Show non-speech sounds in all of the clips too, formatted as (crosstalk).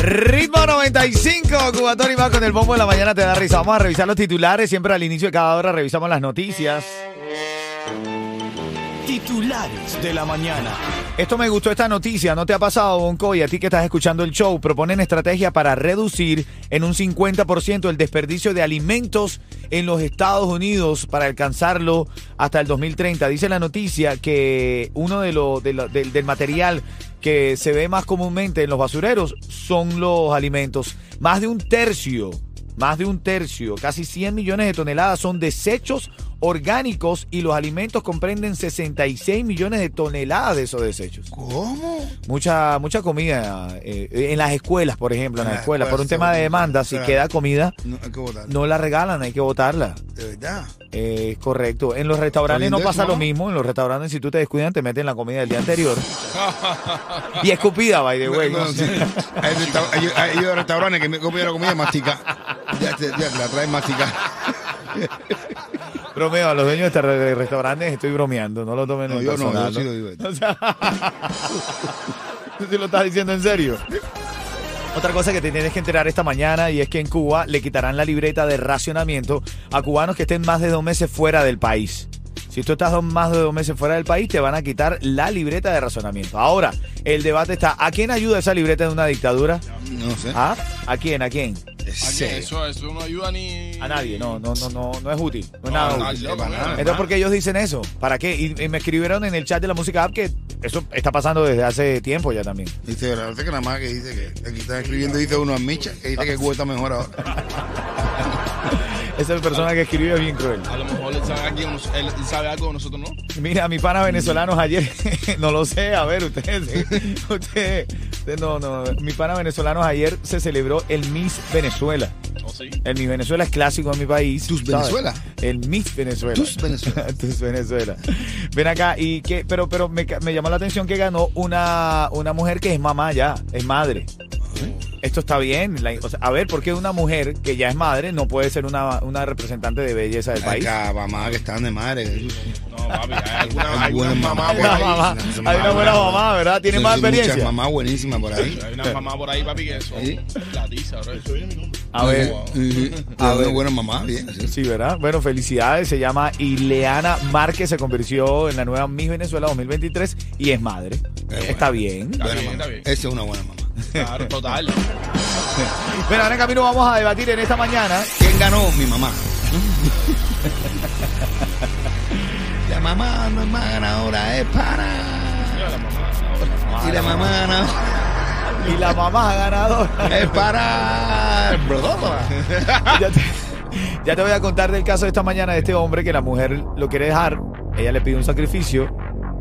Ritmo 95, Cubatón y más con el Bombo de la Mañana te da risa. Vamos a revisar los titulares. Siempre al inicio de cada hora revisamos las noticias. Titulares de la mañana. Esto me gustó esta noticia, ¿no te ha pasado, Bonco? Y a ti que estás escuchando el show, proponen estrategia para reducir en un 50% el desperdicio de alimentos en los Estados Unidos para alcanzarlo hasta el 2030. Dice la noticia que uno de lo- del material que se ve más comúnmente en los basureros son los alimentos. Más de un tercio, más de un tercio, casi 100 millones de toneladas son desechos orgánicos y los alimentos comprenden 66 millones de toneladas de esos desechos. ¿Cómo? Mucha, mucha comida eh, en las escuelas, por ejemplo, en En las las escuelas, por un tema de demanda, si queda comida, No, hay que votar. no la regalan, hay que botarla. De verdad. Eh, correcto. En los restaurantes ¿Está no pasa eso, lo mismo. En los restaurantes, si tú te descuidas, te meten la comida del día anterior. (laughs) y escupida, by the way. No, sí. hay, hay- hay- hay restaurantes que me copian la comida mastica. Ya, ya te la traen mastica. Bromeo, a los dueños de este re- restaurantes estoy bromeando. No lo tomen No, en yo no, yo sí lo digo. (laughs) O sea, (laughs) ¿Tú sí lo estás diciendo en serio? Otra cosa que te tienes que enterar esta mañana y es que en Cuba le quitarán la libreta de racionamiento a cubanos que estén más de dos meses fuera del país. Si tú estás más de dos meses fuera del país, te van a quitar la libreta de razonamiento. Ahora, el debate está, ¿a quién ayuda esa libreta de una dictadura? No sé. ¿Ah? ¿A quién? ¿A quién? Es ¿A qué? serio. Eso, eso no ayuda ni. A nadie. No, no, no, no, no es útil. No es No, nada útil. para nada. Entonces, ¿por qué ellos dicen eso? ¿Para qué? Y, y me escribieron en el chat de la música app que eso está pasando desde hace tiempo ya también. Dice, la verdad que nada más que dice que aquí están escribiendo, dice uno a Micha, que dice que Cuba está mejor ahora. (laughs) Esa persona que escribió es bien cruel. A lo mejor él sabe, aquí, él sabe algo, nosotros no. Mira, mi pana venezolanos ayer, (laughs) no lo sé, a ver, ustedes, ustedes no, no, mi pana venezolanos ayer se celebró el Miss Venezuela. ¿O sí? El Miss Venezuela es clásico en mi país. ¿Tus ¿sabes? Venezuela? El Miss Venezuela. Tus Venezuela. (laughs) Tus Venezuela. Ven acá y que, pero, pero me, me llamó la atención que ganó una, una mujer que es mamá ya, es madre. Esto está bien. la- o sea, a ver, ¿por qué una mujer que ya es madre no puede ser una, una representante de belleza del país? Acá, mamá que están de madre. No, papi, hay alguna, Hay hay buena una mamá mamá. por una ahí. mamá, Son hay una buena mamá. mamá, ¿verdad? Tiene más sí, muchas experiencia. mamás buenísimas por ahí. Hay una mamá por ahí, papi, que son Sí. la tiza, bro. Eso viene mi nombre. A ver. A ver. buena mamá, bien. sí. Sí, ¿verdad? Bueno, felicidades. Se llama Ileana Márquez. Se convirtió en la nueva Miss Venezuela 2023 y es madre. Está bien. Está bien. Esa es una buena mamá. Claro, total. (laughs) Bueno, ahora en camino vamos a debatir en esta mañana. ¿Quién ganó? Mi mamá. (laughs) la mamá, ganadora es para. Mira la mamá ahora. Y la mamá ganadora Y la mamá ganadora. es para. (laughs) ya, te, ya te voy a contar del caso de esta mañana de este hombre que la mujer lo quiere dejar. Ella le pide un sacrificio.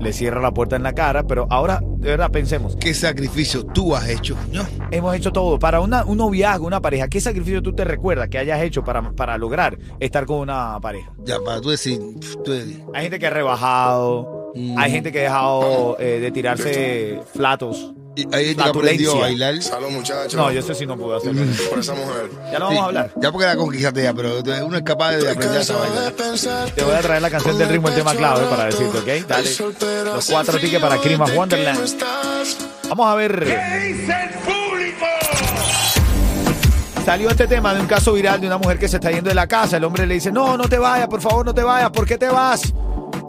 Le cierra la puerta en la cara. Pero ahora, de verdad, pensemos. ¿Qué sacrificio tú has hecho? No. Hemos hecho todo. Para una, un noviazgo, una pareja, ¿qué sacrificio tú te recuerdas que hayas hecho para, para lograr estar con una pareja? Ya, para tú decir. Tú decir. Hay gente que ha rebajado, Mm. hay gente que ha dejado eh, de tirarse flatos. Hay gente que aprendió a bailar. Salud, muchachos. No, yo sé si no puedo hacerlo. Por esa mujer. Ya lo vamos a hablar. Ya porque la conquistaste ya, pero uno es capaz de aprender a bailar. Te voy a traer la canción del ritmo, el tema clave para decirte, ¿ok? Dale. Los cuatro tickets para Christmas Wonderland. Vamos a ver. Salió este tema de un caso viral de una mujer que se está yendo de la casa. El hombre le dice, no, no te vayas, por favor, no te vayas. ¿Por qué te vas?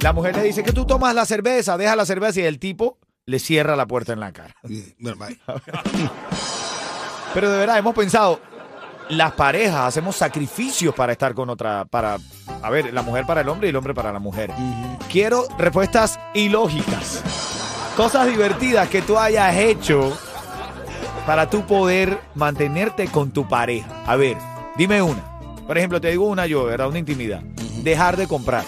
La mujer le dice que tú tomas la cerveza, deja la cerveza y el tipo le cierra la puerta en la cara. (laughs) Bueno, bye. Pero de verdad, hemos pensado, las parejas hacemos sacrificios para estar con otra, para, a ver, la mujer para el hombre y el hombre para la mujer. Quiero respuestas ilógicas. Cosas divertidas que tú hayas hecho para tú poder mantenerte con tu pareja. A ver, dime una. Por ejemplo, te digo una yo, ¿verdad? Una intimidad. Dejar de comprar.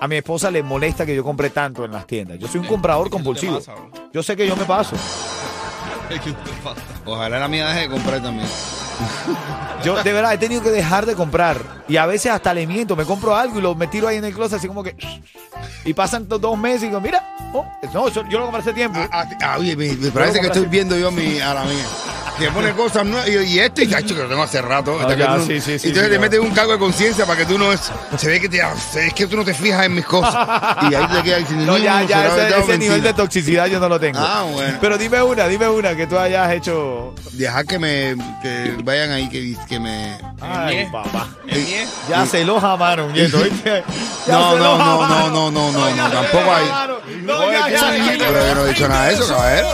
A mi esposa le molesta que yo compre tanto en las tiendas. Yo soy un comprador compulsivo. Yo sé que yo me paso. (laughs) Ojalá la mía deje de comprar también. (laughs) Yo de verdad he tenido que dejar de comprar. Y a veces hasta le miento, me compro algo y lo me tiro ahí en el closet así como que... Y pasan do- dos meses y digo, mira, oh, no, yo lo compré hace tiempo. Ah, ah, ah, oye, me, me parece que estoy viendo yo a, mi, a la mía. Que pone cosas nuevas y, y esto, y cacho, que lo tengo hace rato. Ah, hasta que ya, tú no- sí, sí, sí, y entonces sí, te metes un cargo de conciencia para que tú no es. Se ve que te, es que tú no te fijas en mis cosas. (laughs) Y ahí te quedas diciendo, No, ya, ya, ese, nivel mentira. de toxicidad yo no lo tengo. Ah, bueno. Pero dime una, dime una que tú hayas hecho. Dejar que me que vayan ahí, que, que me. Ay, papá. Ya se lo jamaron, nieto, ¿viste? (laughs) Ya No, no, no, no, no, no, no, lo tampoco hay. No, ya, ya, ya, ya. Pero yo no he dicho nada de eso, caballero.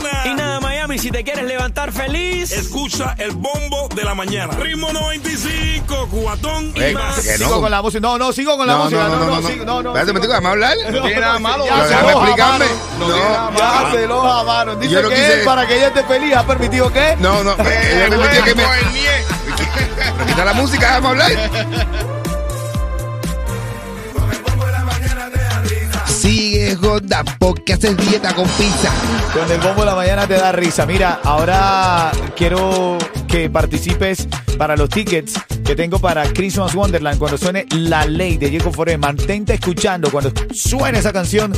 Y si te quieres levantar feliz. Escucha el bombo de la mañana. Ritmo 95, cuatón y Ey, más. que Sigo no. con la música. No, no, sigo con la No, música. no, no, no, no. sigo- no, no. Espérate un momentico, déjame hablar. No, tiene nada malo, Ya se Déjame lo explicarme. jamaron. No, Ya se lo jamaron. Dice Yo no que quise- él, para que ella esté feliz, ha permitido que. No, no, ella permitió que me. Quita la música, déjame hablar. Gorda porque haces dieta con pizza. Con el bombo de la mañana te da risa. Mira, ahora quiero que participes para los tickets que tengo para Christmas Wonderland cuando suene La Ley de Jacob Foré. Mantente escuchando. Cuando suene esa canción,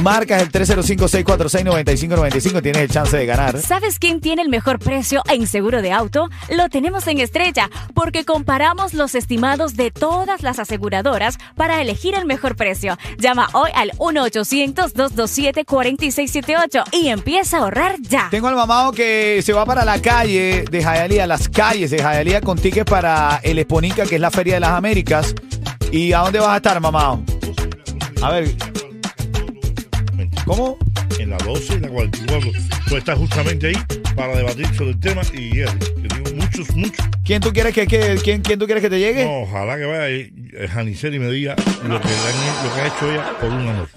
marcas el 305-646-9595. Tienes el chance de ganar. ¿Sabes quién tiene el mejor precio en seguro de auto? Lo tenemos en Estrella, porque comparamos los estimados de todas las aseguradoras para elegir el mejor precio. Llama hoy al 1-800-227-4678 y empieza a ahorrar ya. Tengo al mamado que se va para la calle de Jayalía, las calles de Jayalía con tickets para el Exponica, que es la Feria de las Américas. ¿Y a dónde vas a estar, mamado? A ver, ¿cómo? en la 12 y la 44. Tú estás justamente ahí para debatir sobre el tema y eh, que tengo muchos, muchos. ¿Quién tú quieres que, que- quién, quién tú quieres que te llegue? No, ojalá que vaya eh, Janicel y me diga lo que, le han- lo que ha hecho ella por una noche.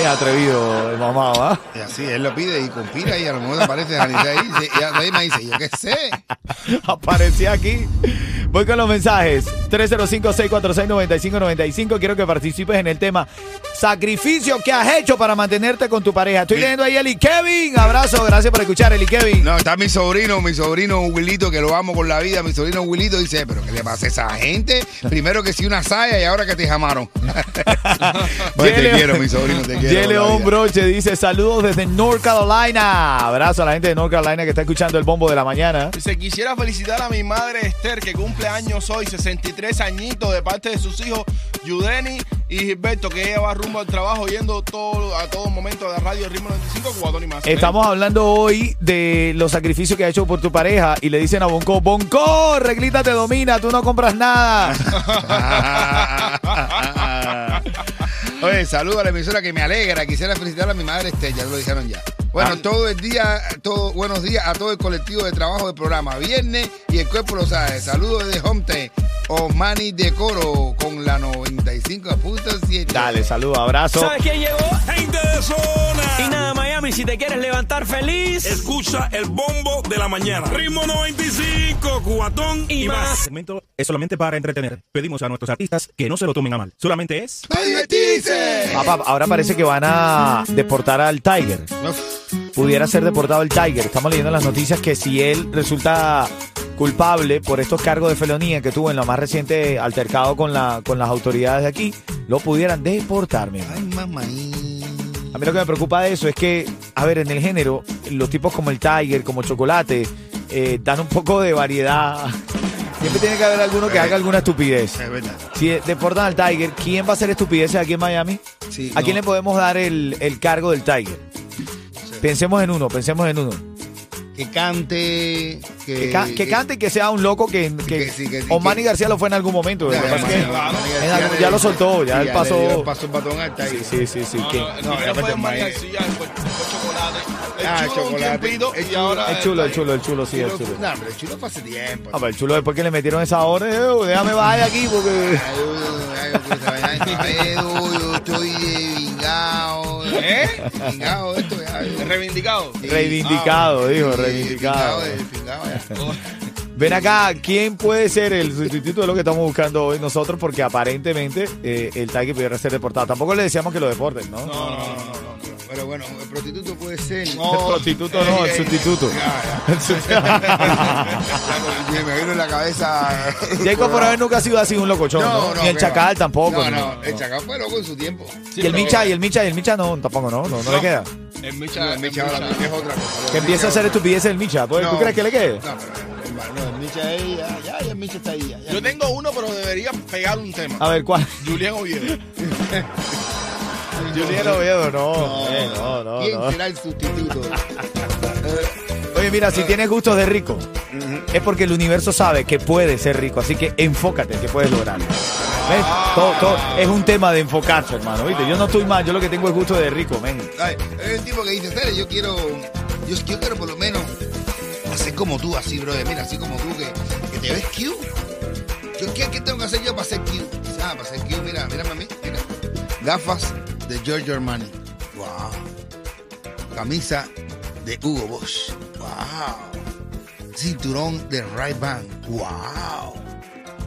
Es atrevido el mamado, ¿ah? Y así él lo pide y conspira y a lo mejor aparece Janice ahí y y ahí me dice, yo qué sé. (laughs) Aparecía aquí. Voy con los mensajes. 305-646-9595. Quiero que participes en el tema sacrificio que has hecho para mantenerte con tu pareja. Estoy leyendo ahí Eli Kevin. Abrazo, gracias por escuchar, Eli Kevin. No, está mi sobrino, mi sobrino Wilito, que lo amo con la vida. Mi sobrino Wilito dice, pero ¿qué le pasa a esa gente? Primero que sí una saya y ahora que te llamaron. (laughs) Pues te quiero, mi sobrino, te quiero. Broche dice saludos desde North Carolina. Abrazo a la gente de North Carolina que está escuchando el bombo de la mañana. Dice, quisiera felicitar a mi madre Esther, que cumple años hoy, 63 añitos, de parte de sus hijos Yudeni y Gilberto, que ella va rumbo al trabajo yendo todo, a todo momento de Radio Ritmo 95, Cubatón y más. Estamos hablando hoy de los sacrificios que ha hecho por tu pareja y le dicen a Bonco, Bonco, reglita te domina, tú no compras nada. (laughs) Oye, saludo a la emisora que me alegra. Quisiera felicitar a mi madre Estella, lo dijeron ya. Bueno, Ah. todo el día, todo, buenos días a todo el colectivo de trabajo del programa. Viernes y el cuerpo lo sabe. Saludos desde Homte, Osmani de Coro con la 95.7. Dale, saludo, abrazo. ¿Sabes quién llegó? Gente de zona. Y nada, Miami, si te quieres levantar feliz. Escucha el bombo de la mañana. Ritmo 95, cuatón y, Y más. más. segmento es solamente para entretener. Pedimos a nuestros artistas que no se lo tomen a mal. Solamente es... ¡Para divertirse! Papá, ahora parece que van a deportar al Tiger. Pudiera ser deportado el Tiger. Estamos leyendo las noticias que si él resulta culpable por estos cargos de felonía que tuvo en lo más reciente altercado con, la, con las autoridades de aquí, lo pudieran deportar, mi. Ay, mamá. A mí lo que me preocupa de eso es que, a ver, en el género, los tipos como el Tiger, como Chocolate, eh, dan un poco de variedad. Siempre tiene que haber alguno que haga alguna estupidez. Es verdad. Si deportan al Tiger, ¿quién va a hacer estupideces aquí en Miami? Sí, ¿A quién le podemos dar el, el cargo del Tiger? Pensemos en uno, pensemos en uno. Que cante. Que, Que, ca- que cante y que sea un loco que... que, que sí, que sí, o Manny que- García lo fue en algún momento. Lo Ya, algún- lo soltó, ya sí, él pasó... pasó el batón al Tiger. Sí, sí, sí, sí. No, que- no, el no, fue desmayé. García, fue Chocolate. El Ah, chulo un chocolate. El y chulo. ahora El chulo, el chulo, el chulo, sí, el Chulo-. No, pero el chulo fue hace tiempo. Ah, pero el chulo después que le metieron esa hora, eh, déjame bajar de aquí porque... Ay, ay, ay, pues, ay, ay, yo estoy eh, esto, ya. Reivindicado. Sí. Reivindicado, Ah, dijo, sí, reivindicado. Ya. (laughs) Ven acá, ¿quién puede ser el sustituto de lo que estamos buscando hoy nosotros? Porque aparentemente eh, el Tiger pudiera ser deportado. Tampoco le decíamos que lo deporten, ¿no? No, no, no, no, no. Pero bueno, el prostituto puede ser. No. El prostituto no, el Eh, eh, (laughs) sustituto. Ya. (laughs) Me vino en la cabeza. Jacob por haber nunca ha sido así un locochón, ¿no? Ni el Chacal va. tampoco. No, ¿no? no, el Chacal fue loco en su tiempo. Sí, y el Micha, y el Micha, y el Micha no, tampoco, ¿no? No, no, le queda. El Micha, El Micha ahora es otra cosa. Que empiece a hacer estupideces el Micha. ¿Tú, No. ¿Tú crees que le quede? No, pero no, el Micha ahí, ya, ya, ya el Micha está ahí. Ya, ya. Yo tengo uno, pero debería pegar un tema. A ver, ¿cuál? Julián Oviedo. (laughs) Julián Oviedo, no. eh, no, no, ¿Quién no. será el sustituto? (laughs) Oye, mira, si tienes gustos de rico, es porque el universo sabe que puedes ser rico, así que enfócate que puedes lograrlo. ¿Ves? Todo, todo es un tema de enfocarse, hermano, ¿viste? Yo no estoy mal, yo lo que tengo es gusto de rico, men. Ay, es el tipo que dice, "Cere, yo quiero, yo, yo quiero por lo menos hacer como tú, así, brother. Mira, así como tú, que, que te ves cute. Yo, ¿qué, ¿Qué tengo que hacer yo para ser cute? Ah, para ser cute, mira, mírame a mí, mira. Gafas de Giorgio Armani. Wow. Camisa de Hugo Boss. Wow. Cinturón de Ray-Ban. Wow.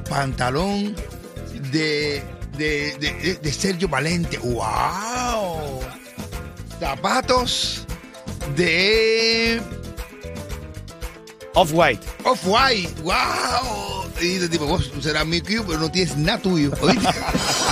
Pantalón de, de, de, Sergio Valente. ¡Wow! Zapatos de Off-White. Off-White. ¡Wow! Y de tipo, vos serás mi cube, pero no tienes nada tuyo. (laughs)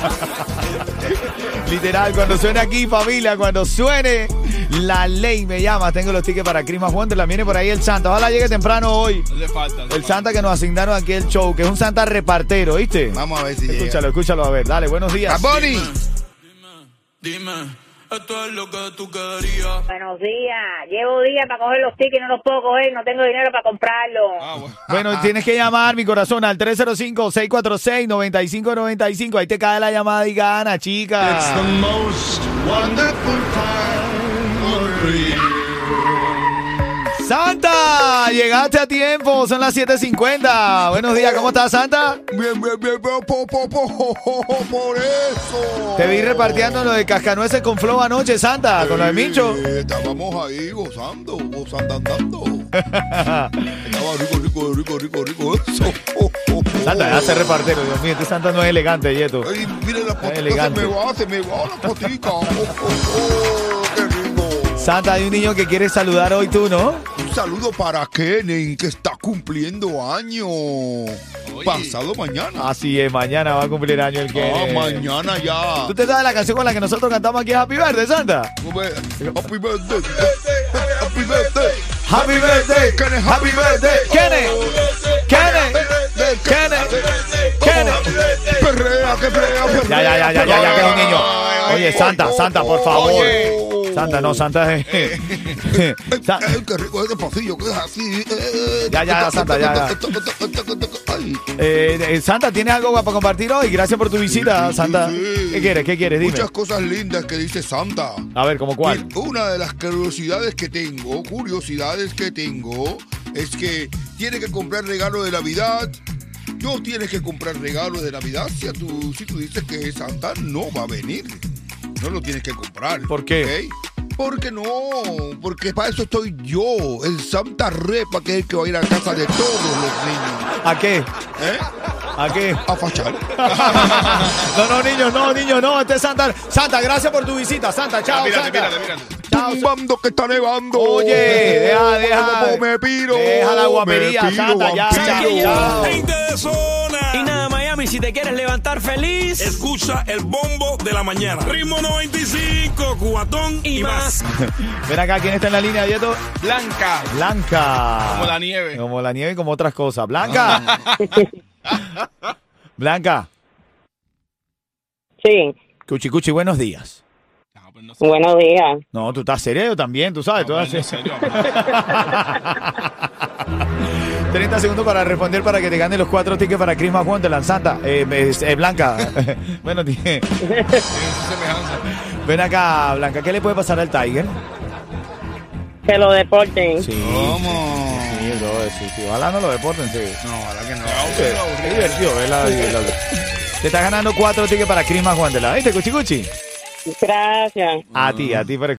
(laughs) Literal, cuando suene aquí, familia, cuando suene la ley me llama. Tengo los tickets para Christmas Wonderland. Viene por ahí el Santa. Ojalá llegue temprano hoy. Le falta. El Santa que nos asignaron aquí el show, que es un Santa repartero, ¿viste? Vamos a ver si llega. Escúchalo, escúchalo a ver. Dale, buenos días. Bad Bunny. Dime, esto es lo que tú querías. Buenos días. Llevo días para coger los tickets, no los puedo coger, no tengo dinero para comprarlos. Ah, bueno. Bueno, tienes que llamar, mi corazón, al 305-646-9595. Ahí te cae la llamada y gana, chica. Santa, llegaste a tiempo, son las 7.50. Buenos días, ¿cómo estás, Santa? Bien, bien, bien, bien, po, po, po, por eso. Te vi repartiendo lo de cascanueces con flow anoche, Santa, con lo de Micho. Estábamos ahí gozando, gozando, andando. (laughs) Estaba rico, rico, rico, rico, rico. Eso. Santa, ya se Dios mío, este Santa no es elegante, Yeto. Ay, mire la patica, se elegante. me va, se me va la patica. Oh, oh, oh, qué rico. Santa, hay un niño que quiere saludar hoy tú, ¿no? Un saludo para Kenen, que está cumpliendo año. Pasado mañana. Así es, mañana va a cumplir año el. Ah, mañana ya. ¿Tú te sabes la canción con la que nosotros cantamos aquí Happy Birthday, Santa? Happy birthday. Happy birthday. Happy Birthday, Kenneth, Happy Kenneth, Kenneth, Kenneth, Kenneth. Perrea, que perrea, perrea. Ya, ya, ya, ya, ya, ya, que es un niño. Oye, Santa, Santa, por favor. Santa, no, Santa es. (laughs) Qué rico pasillo, que es así. eh, Ya, ya, Santa, ya, Eh, eh, Santa, ¿tienes algo para compartir hoy? Gracias por tu visita, Santa. ¿Qué quieres? ¿Qué quieres? Dime. Muchas cosas lindas que dice Santa. A ver, ¿cómo cuál? Una de las curiosidades que tengo, curiosidades que tengo, es que tiene que comprar regalo de Navidad. No tienes que comprar regalo de Navidad si, a tú, si tú dices que Santa no va a venir. No lo tienes que comprar. ¿Por qué? ¿ok? Porque no, porque para eso estoy yo, el Santa Repa, que es el que va a ir a casa de todos los niños. ¿A qué? ¿Eh? ¿A qué? A fachar. (laughs) No, no, niños, no, niños, no. Este es Santa. Santa, gracias por tu visita. Santa, chao, Ah, mírate, Santa. mírate, mírate. Chao, Tumbando que está nevando. Oye, deja, deja. Me piro. Deja la guapería, me piro, Santa, ya, ya, chao. Miami, si te quieres levantar feliz Escucha el bombo de la mañana. Ritmo 95, cuatón y, y más. (laughs) Ven acá, ¿quién está en la línea, Dieto? Blanca. Blanca. Como la nieve. Como la nieve y como otras cosas. Blanca. (laughs) Blanca. Sí, Cuchi, cuchi, buenos días. No, pues no sé. buenos días. No, tú estás serio también, tú sabes. No, tú pues, haces- en serio. (laughs) 30 segundos para responder para que te gane los cuatro tickets para Christmas Wonderland. Santa, eh, es- eh, Blanca. (laughs) bueno, tiene- ven acá, Blanca. ¿Qué le puede pasar al Tiger? Que lo deporten. Sí. ¿Cómo? Sí, sí, sí. Ojalá no lo deporten, sí. No, ojalá que no. Es divertido, ¿verdad? Te estás ganando cuatro tickets para Christmas Wonderland. ¿Viste, Cuchi Cuchi? Gracias. A ti, a ti por